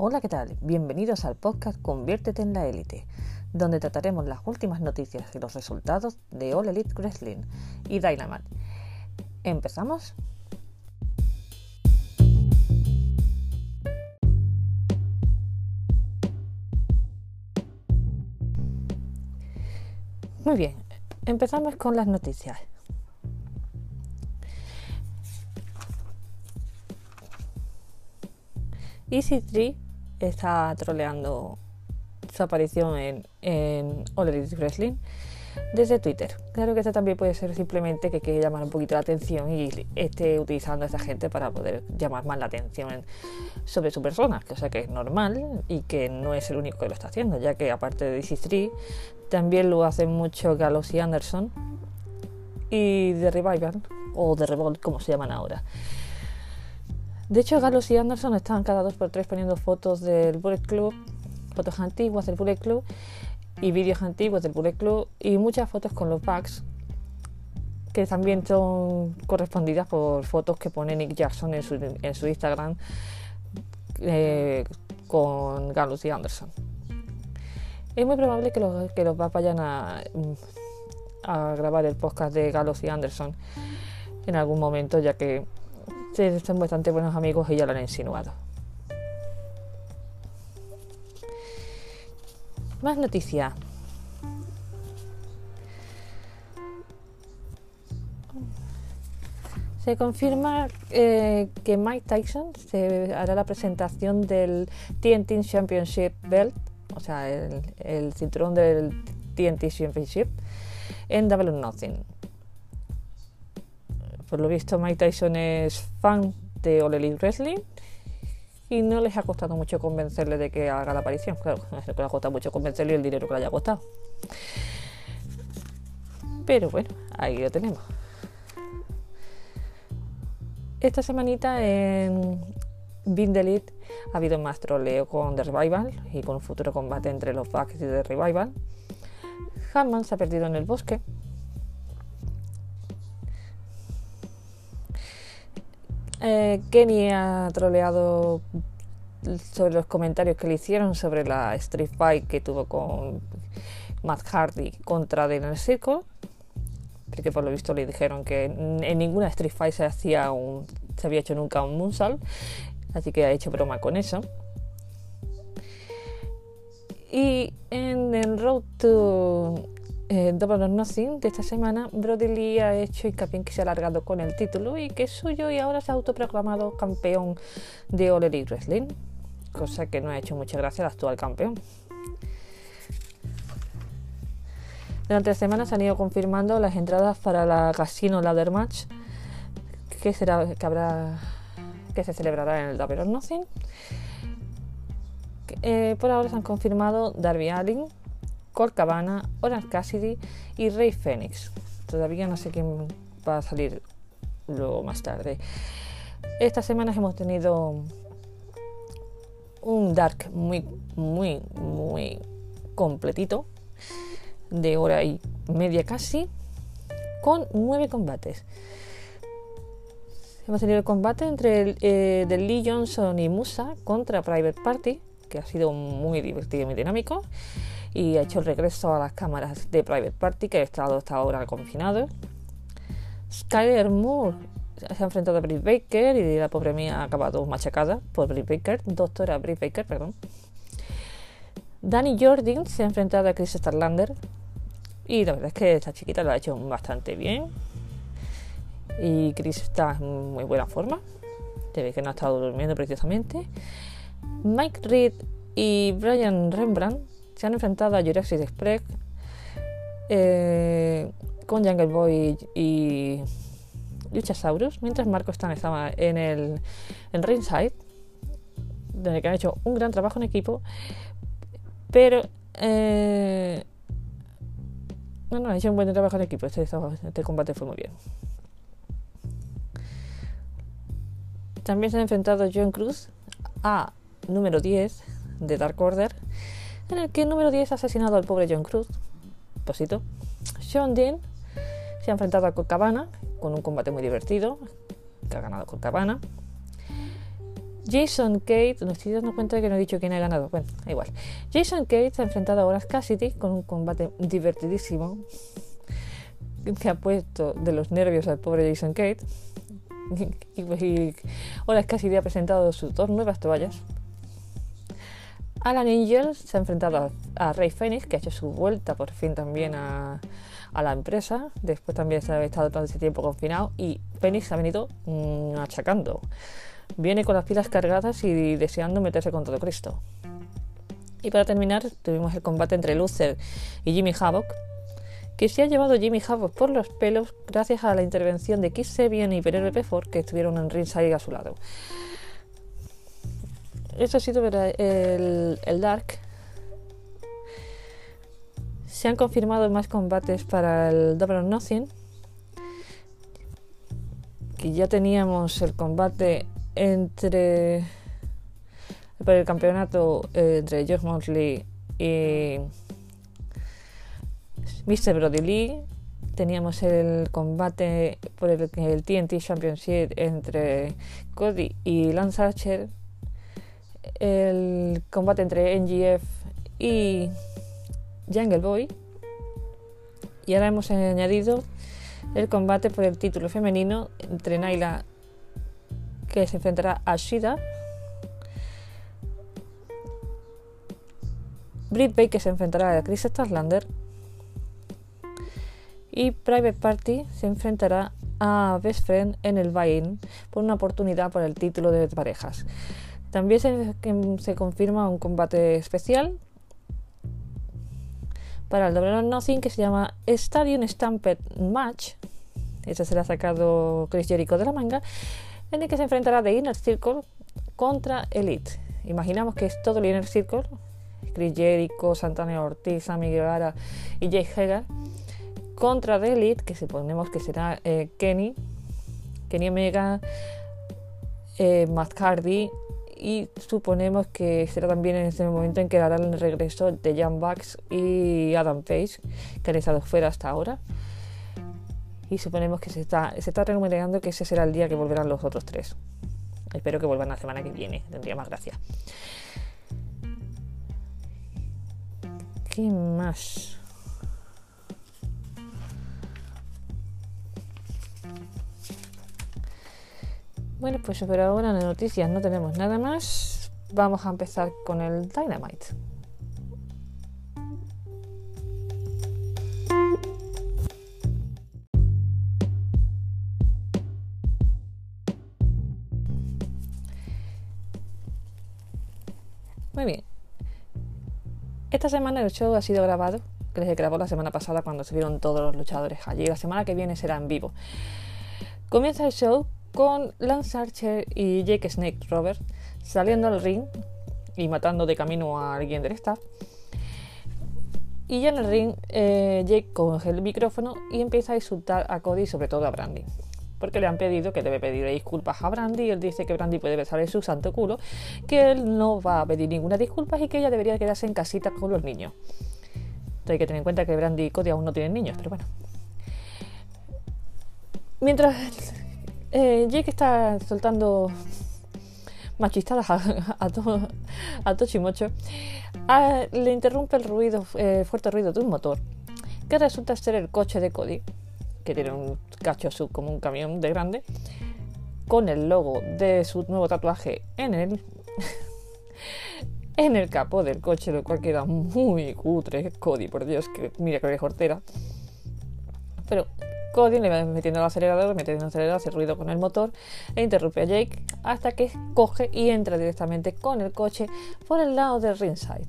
Hola, ¿qué tal? Bienvenidos al podcast Conviértete en la élite, donde trataremos las últimas noticias y los resultados de All Elite Wrestling y Dynamite. ¿Empezamos? Muy bien, empezamos con las noticias. EC3 está troleando su aparición en, en All Elite Wrestling desde Twitter. Claro que esto también puede ser simplemente que quiere llamar un poquito la atención y esté utilizando a esta gente para poder llamar más la atención sobre su persona, cosa que es normal y que no es el único que lo está haciendo, ya que aparte de DC3 también lo hacen mucho Gallows y Anderson y The Revival o The Revolt como se llaman ahora. De hecho, Gallows y Anderson están cada dos por tres poniendo fotos del Bullet Club, fotos antiguas del Bullet Club y vídeos antiguos del Bullet Club y muchas fotos con los packs que también son correspondidas por fotos que pone Nick Jackson en su, Instagram eh, con Gallows y Anderson. Es muy probable que los, que los vayan a, a grabar el podcast de Gallows y Anderson en algún momento, ya que son bastante buenos amigos y ya lo han insinuado. Más noticias. Se confirma eh, que Mike Tyson se hará la presentación del TNT Championship Belt, o sea, el, el cinturón del TNT Championship, en Double or Nothing por lo visto Mike Tyson es fan de All Elite Wrestling y no les ha costado mucho convencerle de que haga la aparición. Claro, le ha costado mucho convencerle el dinero que le haya costado. Pero bueno, ahí lo tenemos. Esta semanita en Bind Elite ha habido más troleo con The Revival y con un futuro combate entre los Bucks y The Revival. Hanman se ha perdido en el bosque Eh, Kenny ha troleado sobre los comentarios que le hicieron sobre la Street Fight que tuvo con Matt Hardy contra Daniel Circle, porque por lo visto le dijeron que en ninguna Street Fight se hacía un, se había hecho nunca un moonsault, así que ha hecho broma con eso. Y en el Road to eh, or Nothing de esta semana, Brody Lee ha hecho hincapié en que se ha alargado con el título y que es suyo y ahora se ha autoproclamado campeón de All Elite Wrestling, cosa que no ha hecho mucha gracia al actual campeón. Durante la semana se han ido confirmando las entradas para la Casino Ladder Match, que, será, que, habrá, que se celebrará en el Double or Nothing. Eh, por ahora se han confirmado Darby Allin, Colt Cabana, Orange Cassidy y Rey Phoenix. Todavía no sé quién va a salir luego más tarde. Estas semanas hemos tenido un Dark muy, muy, muy completito, de hora y media casi, con nueve combates. Hemos tenido el combate entre el, eh, de Lee Johnson y Musa contra Private Party, que ha sido muy divertido y muy dinámico y ha hecho el regreso a las cámaras de Private Party, que ha estado hasta ahora confinado. Skyler Moore se ha enfrentado a Britt Baker y la pobre mía ha acabado machacada por Britt Baker, doctora Britt Baker, perdón. Danny Jordan se ha enfrentado a Chris Starlander y la verdad es que esta chiquita lo ha hecho bastante bien y Chris está en muy buena forma. Se ve que no ha estado durmiendo precisamente. Mike Reed y Brian Rembrandt se han enfrentado a Jurassic Express eh, con Jungle Boy y Luchasaurus, mientras Marco Stan estaba en el en ringside, donde han hecho un gran trabajo en equipo, pero eh, no, han hecho un buen trabajo en equipo. Este, este combate fue muy bien. También se han enfrentado John Cruz a número 10 de Dark Order en el que el número 10 ha asesinado al pobre John Cruz. Posito. Sean Dean se ha enfrentado a Cabana con un combate muy divertido, que ha ganado Cabana. Jason Kate, no estoy dando cuenta de que no he dicho quién ha ganado. Bueno, igual. Jason Kate se ha enfrentado a Horas Cassidy con un combate divertidísimo que ha puesto de los nervios al pobre Jason Kate. Horas Cassidy ha presentado sus dos nuevas toallas. Alan Angel se ha enfrentado a, Ray Phoenix, que ha hecho su vuelta por fin también a, la empresa. Después también se ha estado todo ese tiempo confinado y Phoenix ha venido mm, achacando. Viene con las pilas cargadas y deseando meterse con todo Cristo. Y para terminar, tuvimos el combate entre Luther y Jimmy Havoc, que se ha llevado Jimmy Havoc por los pelos gracias a la intervención de Keith Sebian y Penelope Ford, que estuvieron en ringside a su lado. Eso ha sido el, el Dark. Se han confirmado más combates para el Double or Nothing. Que ya teníamos el combate entre. para el campeonato eh, entre George Mosley y Mr. Brody Lee. Teníamos el combate por el, el TNT Championship entre Cody y Lance Archer el combate entre NGF y Jungle Boy. Y ahora hemos añadido el combate por el título femenino entre Naila, que se enfrentará a Shida. Britt Baker se enfrentará a Chris Starlander. Y Private Party se enfrentará a Best Friend en el buy por una oportunidad por el título de parejas. También se, confirma un combate especial para el Double or Nothing que se llama Stadium Stampede Match. Ese se ha sacado Chris Jericho de la manga, en el que se enfrentará The Inner Circle contra Elite. Imaginamos que es todo el Inner Circle, Chris Jericho, Santana Ortiz, Sammy Guevara y Jake Hager, contra The Elite, que suponemos que será eh, Kenny, Kenny Omega, eh, Matt Hardy y suponemos que será también en este momento en que darán el regreso de Jan Bax y Adam Page, que han estado fuera hasta ahora. Y suponemos que se está, se está que ese será el día que volverán los otros tres. Espero que vuelvan la semana que viene, tendría más gracia. ¿Qué más? Bueno, pues por ahora en noticias no tenemos nada más. Vamos a empezar con el Dynamite. Muy bien. Esta semana el show ha sido grabado, que les grabó la semana pasada cuando se vieron todos los luchadores allí. La semana que viene será en vivo. Comienza el show con Lance Archer y Jake Snake Robert saliendo al ring y matando de camino a alguien del staff. Y ya en el ring, eh, Jake coge el micrófono y empieza a insultar a Cody sobre todo a Brandy. Porque le han pedido que debe pedir disculpas a Brandy. Y él dice que Brandy puede besar en su santo culo, que él no va a pedir ninguna disculpa y que ella debería quedarse en casita con los niños. Entonces hay que tener en cuenta que Brandy y Cody aún no tienen niños, pero bueno. Mientras eh, Jake está soltando machistadas a, a, a Tochimocho. Ah, le interrumpe el ruido, eh, fuerte ruido de un motor, que resulta ser el coche de Cody, que tiene un cacho sub como un camión de grande, con el logo de su nuevo tatuaje en el, en el capó del coche, lo cual queda muy cutre. Cody, por Dios, que mira que hortera. Pero Cody le va metiendo el acelerador, metiendo el acelerador, hace ruido con el motor e interrumpe a Jake hasta que coge y entra directamente con el coche por el lado del ringside,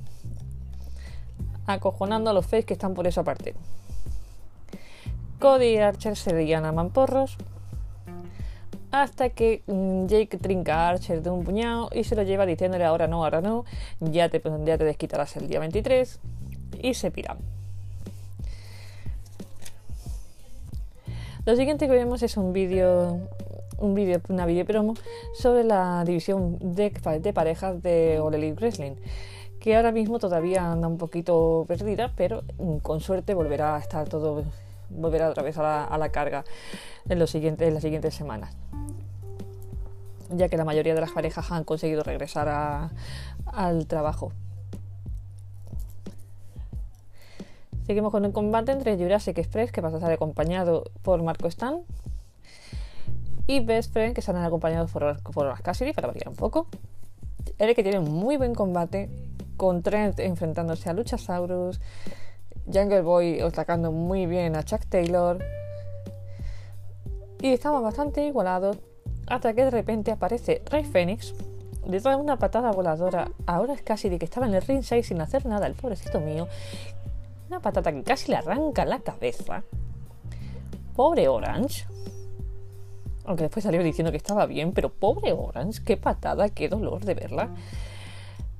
acojonando a los face que están por esa parte. Cody y Archer se ligan a mamporros hasta que mm, Jake trinca a Archer de un puñado y se lo lleva diciéndole ahora no, ahora no, ya te, ya te desquitarás el día 23 y se piran. Lo siguiente que vemos es un vídeo, un vídeo, una video promo sobre la división de, parejas de All Elite Wrestling, que ahora mismo todavía anda un poquito perdida, pero con suerte volverá a estar todo, volverá otra vez a la, carga en, los siguientes, en las siguientes semanas. ya que la mayoría de las parejas han conseguido regresar al trabajo. Seguimos con el combate entre Jurassic Express, que pasa a ser acompañado por Marco Stan, y Best Friend, que salen acompañados por, por Cassidy, para variar un poco. El que tiene un muy buen combate, con Trent enfrentándose a Luchasaurus, Jungle Boy atacando muy bien a Chuck Taylor. Y estaba bastante igualado hasta que de repente aparece Rey Phoenix, le da una patada voladora ahora es Cassidy que estaba en el ringside sin hacer nada, el pobrecito mío, una patata que casi le arranca la cabeza. Pobre Orange. Aunque después salió diciendo que estaba bien, pero pobre Orange, qué patada, qué dolor de verla.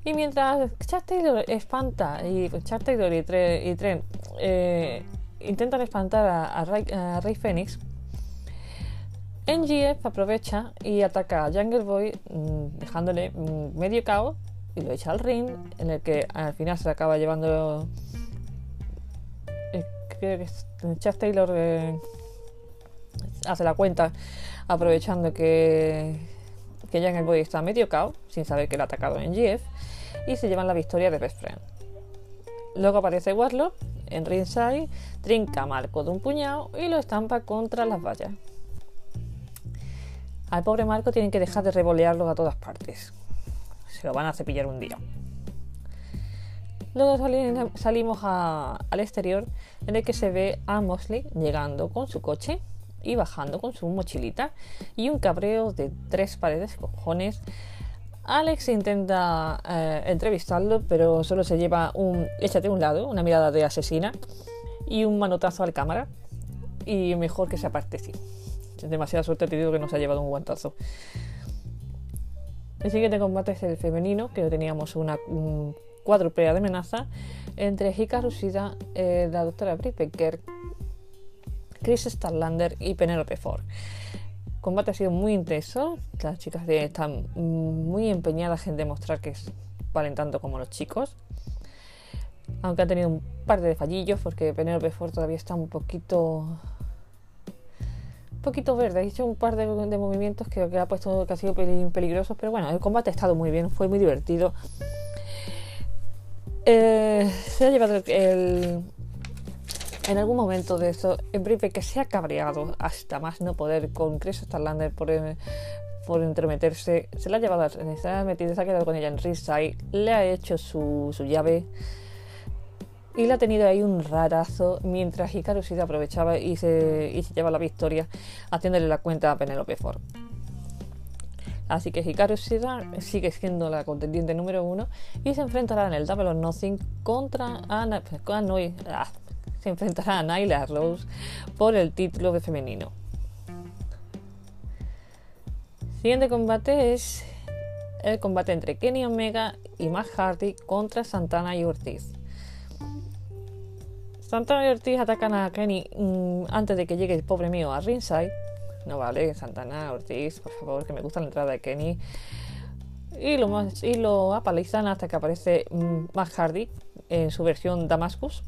Y mientras Chad Taylor espanta y pues, Chad Taylor y, Trent eh, intentan espantar a, Rey, Phoenix, NGF aprovecha y ataca a Jungle Boy mm, dejándole mm, medio caos y lo echa al ring en el que al final se acaba llevando que Chad Taylor eh, hace la cuenta aprovechando que, que Jungle Boy está medio cao, sin saber que le ha atacado en GF, y se llevan la victoria de Best Friend. Luego aparece Warlock en ringside, trinca a Marco de un puñado y lo estampa contra las vallas. Al pobre Marco tienen que dejar de revolearlo a todas partes. Se lo van a cepillar un día. Luego salimos al exterior en el que se ve a Mosley llegando con su coche y bajando con su mochilita y un cabreo de tres paredes cojones. Alex intenta eh, entrevistarlo, pero solo se lleva un échate a un lado, una mirada de asesina y un manotazo al cámara. Y mejor que se aparte, sí. Demasiada suerte he tenido que nos ha llevado un guantazo. El siguiente combate es el femenino, que teníamos una, cuádruple de amenaza entre Hikaru Shida, eh, la doctora Britt Becker, Chris Starlander y Penelope Ford. El combate ha sido muy intenso, las chicas están muy empeñadas en demostrar que valen tanto como los chicos, aunque han tenido un par de fallillos porque Penelope Ford todavía está un poquito un poquito verde, ha hecho un par de, movimientos que, ha puesto que ha sido peligrosos, pero bueno, el combate ha estado muy bien, fue muy divertido. Eh, se ha llevado el, en algún momento de eso, en breve que se ha cabreado hasta más no poder con Chris Starlander por, eh, por entremeterse, se la ha llevado, se ha metido, se ha quedado con ella en ringside, le ha hecho su, su llave y le ha tenido ahí un rarazo mientras Hikaru se aprovechaba y se, y se lleva la victoria haciéndole la cuenta a Penelope Ford. Así que Hikaru Shida sigue siendo la contendiente número uno y se enfrentará en el Double or Nothing contra Ana, ah, se enfrentará a Nyla Rose por el título de femenino. Siguiente combate es el combate entre Kenny Omega y Matt Hardy contra Santana y Ortiz. Santana y Ortiz atacan a Kenny mm, antes de que llegue el pobre mío a ringside no vale, Santana, Ortiz, por favor, que me gusta la entrada de Kenny. Y lo, y lo apalizan hasta que aparece Matt Hardy en su versión Damascus.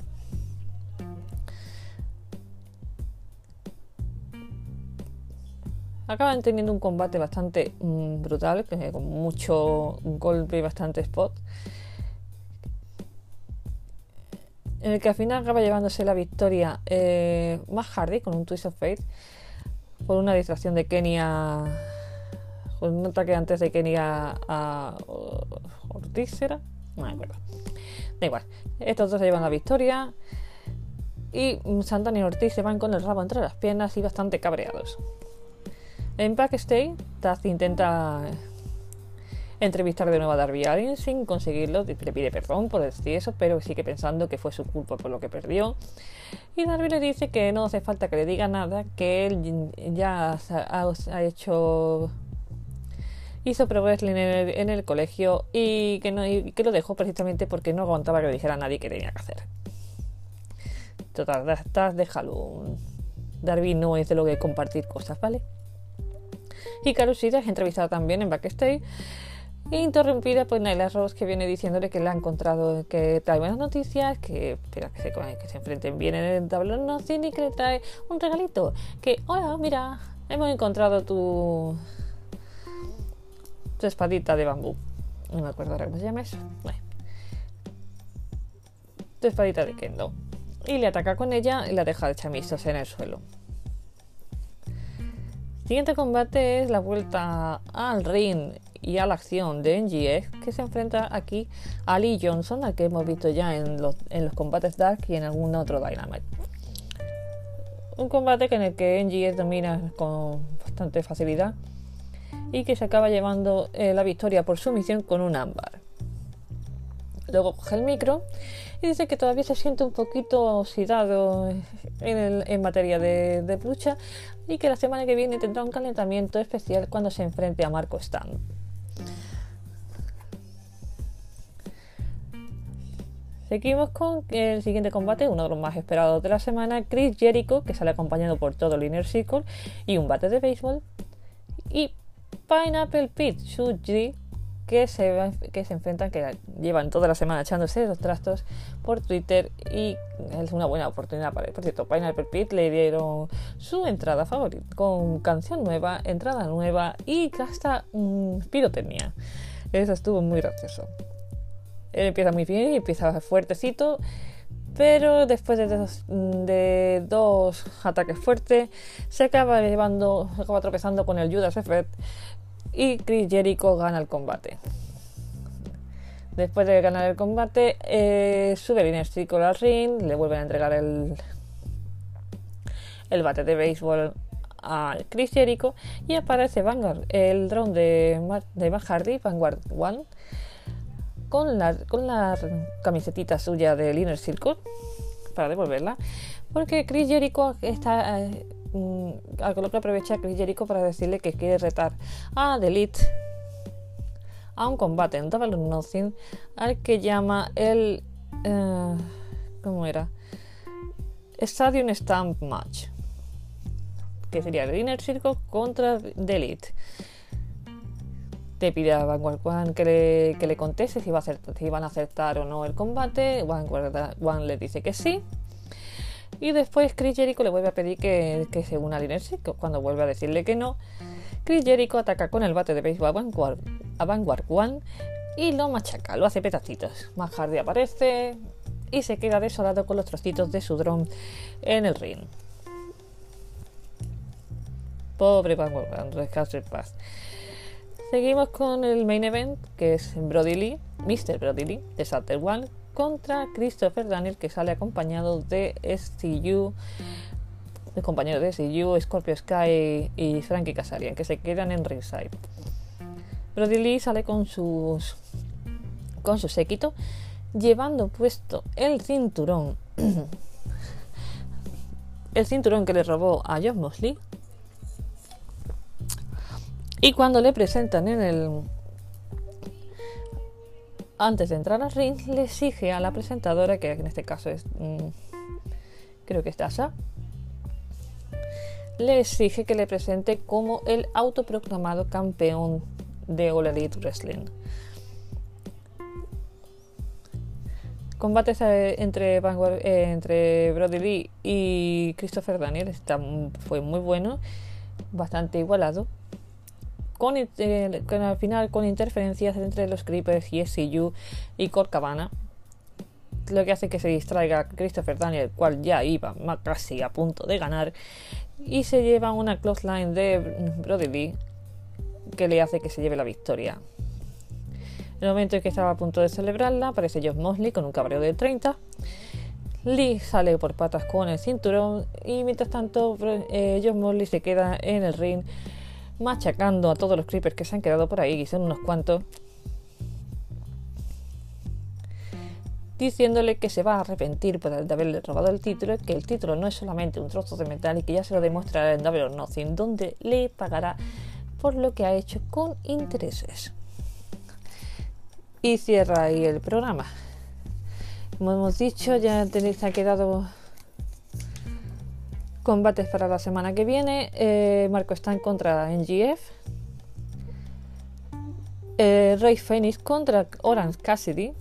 Acaban teniendo un combate bastante mm, brutal, con mucho golpe y bastante spot. En el que al final acaba llevándose la victoria eh, Matt Hardy con un twist of fate por una distracción de Kenia, con un ataque antes de Kenia a, Ortiz, ¿era? No me acuerdo. Da igual. Estos dos se llevan la victoria. Y Santana y Ortiz se van con el rabo entre las piernas y bastante cabreados. En backstage, Taz intenta entrevistar de nuevo a Darby Allin sin conseguirlo. Le pide perdón por decir eso, pero sigue pensando que fue su culpa por lo que perdió. Y Darby le dice que no hace falta que le diga nada, que él ya ha, hecho hizo pro wrestling en el, colegio y que, lo dejó precisamente porque no aguantaba que le dijera a nadie que tenía que hacer. Total, estás, déjalo. Darby no es de lo que compartir cosas, ¿vale? Y Carusita es entrevistada también en backstage interrumpida por Naila Rose que viene diciéndole que le ha encontrado que trae buenas noticias, que que se, enfrenten bien en el tablón no y que le trae un regalito. Que, hola, mira, hemos encontrado tu tu espadita de bambú. No me acuerdo ahora cómo se llama eso. Tu espadita de Kendo. Y le ataca con ella y la deja de chamistos en el suelo. Siguiente combate es la vuelta al ring y a la acción de NGF que se enfrenta aquí a Lee Johnson, al que hemos visto ya en los, combates Dark y en algún otro Dynamite. Un combate en el que NGF domina con bastante facilidad y que se acaba llevando eh, la victoria por sumisión con un ámbar. Luego coge el micro y dice que todavía se siente un poquito oxidado en, materia de, de, lucha y que la semana que viene tendrá un calentamiento especial cuando se enfrente a Marco Stan. Seguimos con el siguiente combate, uno de los más esperados de la semana, Chris Jericho, que sale acompañado por todo el Inner Circle y un bate de béisbol. Y Pineapple Pete Shuji, que se, que se enfrentan, que llevan toda la semana echándose los trastos por Twitter y es una buena oportunidad para él. Por Pineapple Pete le dieron su entrada favorita, con canción nueva, entrada nueva y hasta mmm, pirotecnia. Eso estuvo muy gracioso. Empieza muy bien y empieza fuertecito, pero después de dos, ataques fuertes se acaba llevando, se acaba tropezando con el Judas Effect y Chris Jericho gana el combate. Después de ganar el combate, eh, sube el Circle al ring, le vuelven a entregar el, el bate de béisbol a Chris Jericho y aparece Vanguard, el drone de, de Matt Hardy, Vanguard One, con la, con camisetita suya del Inner Circle para devolverla, porque Chris Jericho está. Eh, mm, lo que aprovecha Chris Jericho para decirle que quiere retar a The a un combate en Double Nothing al que llama el. Uh, ¿Cómo era? Stadium Stamp Match. Que sería el Inner Circle contra The le pide a Vanguard que le, que le conteste si, va a si van a aceptar o no el combate. Vanguard One le dice que sí. Y después Chris Jericho le vuelve a pedir que, que se una al Inersi. Cuando vuelve a decirle que no, Chris Jericho ataca con el bate de béisbol a Vanguard, a One y lo machaca, lo hace petacitos. Más Hardy aparece y se queda desolado con los trocitos de su dron en el ring. Pobre Vanguard One, descanse en paz. Seguimos con el main event, que es Brody Lee, Mr. Brody Lee, de Sutter One, contra Christopher Daniel, que sale acompañado de SCU, el compañero de SCU, Scorpio Sky y Frankie Casarian, que se quedan en ringside. Brody Lee sale con sus con su séquito, llevando puesto el cinturón, el cinturón que le robó a John Mosley y cuando le presentan en el... Antes de entrar al ring, le exige a la presentadora, que en este caso es... Mm, creo que es Tasha, le exige que le presente como el autoproclamado campeón de All Elite Wrestling. Combates eh, entre, eh, entre Brody Lee y Christopher Daniel fue muy bueno, bastante igualado con, al final con interferencias entre los Creepers y SCU y Corcavana, lo que hace que se distraiga Christopher Daniel, el cual ya iba casi a punto de ganar, y se lleva una close line de Brody Lee que le hace que se lleve la victoria. En el momento en que estaba a punto de celebrarla, aparece John Mosley con un cabreo de 30. Lee sale por patas con el cinturón y mientras tanto eh, John Mosley se queda en el ring machacando a todos los creepers que se han quedado por ahí, y son unos cuantos, diciéndole que se va a arrepentir por haberle robado el título, que el título no es solamente un trozo de metal y que ya se lo demostrará en Double or Nothing, donde le pagará por lo que ha hecho con intereses. Y cierra ahí el programa. Como hemos dicho, ya tenéis, ha quedado Combates para la semana que viene. Eh, Marco está en contra NGF. Eh, Ray Phoenix contra Orange Cassidy.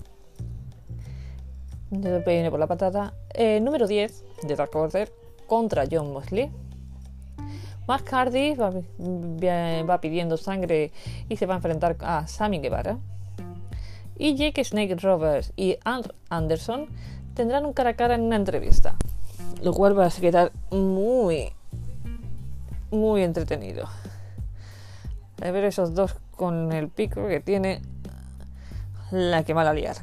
Por la. Eh, número 10 de Dark Order contra John Mosley. Matt Hardy va, pidiendo sangre y se va a enfrentar a Sammy Guevara. Y Jake Snake Roberts y Anderson tendrán un cara a cara en una entrevista, lo cual va a quedar muy, muy entretenido. A ver esos dos con el pico que tiene la que va a liar.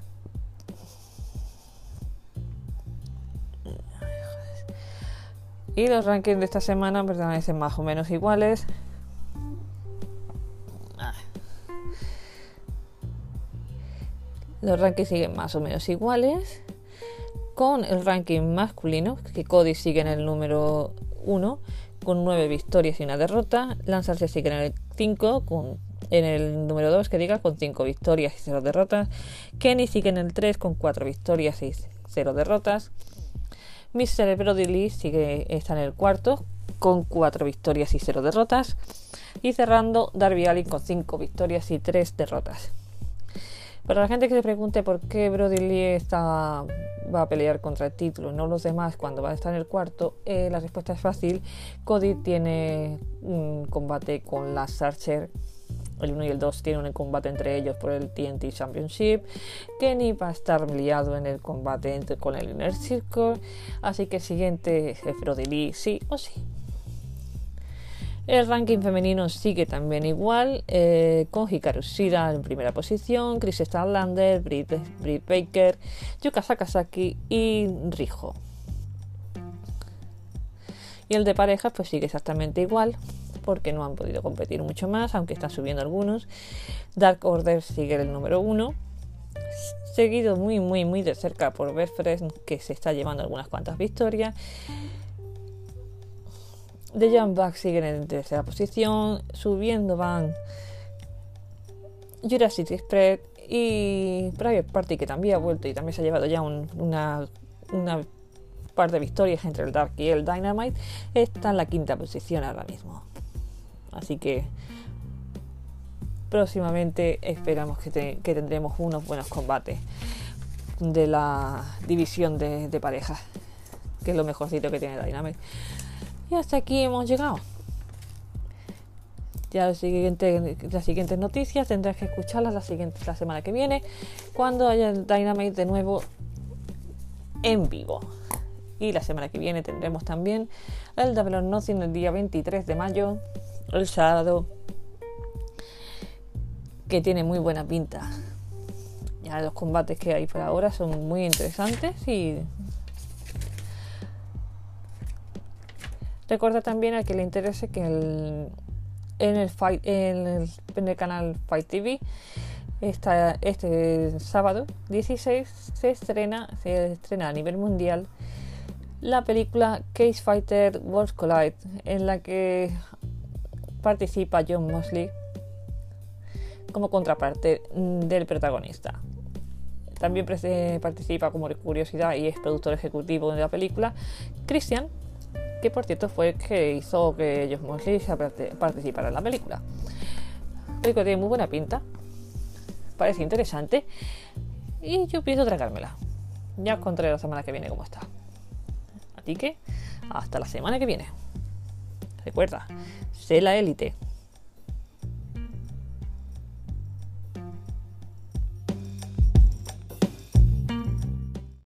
Y los rankings de esta semana permanecen más o menos iguales. Los rankings siguen más o menos iguales. Con el ranking masculino, que Cody sigue en el número 1 con 9 victorias y una derrota. Lanzarse sigue en el 5 con en el número 2 que diga con 5 victorias y 0 derrotas. Kenny sigue en el 3 con 4 victorias y 0 derrotas. Mr. Brody Lee sigue, está en el cuarto con 4 victorias y 0 derrotas. Y cerrando Darby Allin con 5 victorias y 3 derrotas. Para la gente que se pregunte por qué Brody Lee está, va a pelear contra el título no los demás cuando va a estar en el cuarto, eh, la respuesta es fácil. Cody tiene un combate con la Archer el 1 y el 2 tienen un combate entre ellos por el TNT Championship. Kenny va a estar liado en el combate entre, con el Inner Circle. Así que el siguiente es Brody Lee, sí o sí. El ranking femenino sigue también igual, eh, con Hikaru Shida en primera posición, Chris Stanlander, Britt, Baker, Yuka Sakazaki y Rijo. Y el de parejas pues sigue exactamente igual, porque no han podido competir mucho más, aunque están subiendo algunos. Dark Order sigue el número uno, seguido muy, muy, muy de cerca por Berfres, que se está llevando algunas cuantas victorias. The Young Bucks siguen en tercera posición, subiendo van Jurassic Express y Private Party, que también ha vuelto y también se ha llevado ya una, una par de victorias entre el Dark y el Dynamite, está en la quinta posición ahora mismo. Así que próximamente esperamos que, tendremos unos buenos combates de la división de, parejas, que es lo mejorcito que tiene Dynamite. Y hasta aquí hemos llegado. Ya las siguientes noticias tendrás que escucharlas la, siguiente, la semana que viene, cuando haya el Dynamite de nuevo en vivo. Y la semana que viene tendremos también el Double or Nothing el día 23 de mayo el sábado, que tiene muy buena pinta. Ya los combates que hay por ahora son muy interesantes y recuerda también a que le interese que en, el canal Fight TV este sábado 16 se estrena, se estrena a nivel mundial la película Case Fighter Worlds Collide, en la que participa John Mosley como contraparte del protagonista. También participa como curiosidad y es productor ejecutivo de la película Christian, que por cierto fue el que hizo que John Mosley participara en la película. La película tiene muy buena pinta, parece interesante y yo pienso tragármela. Ya os contaré la semana que viene cómo está. Así que hasta la semana que viene. Recuerda, sé la élite.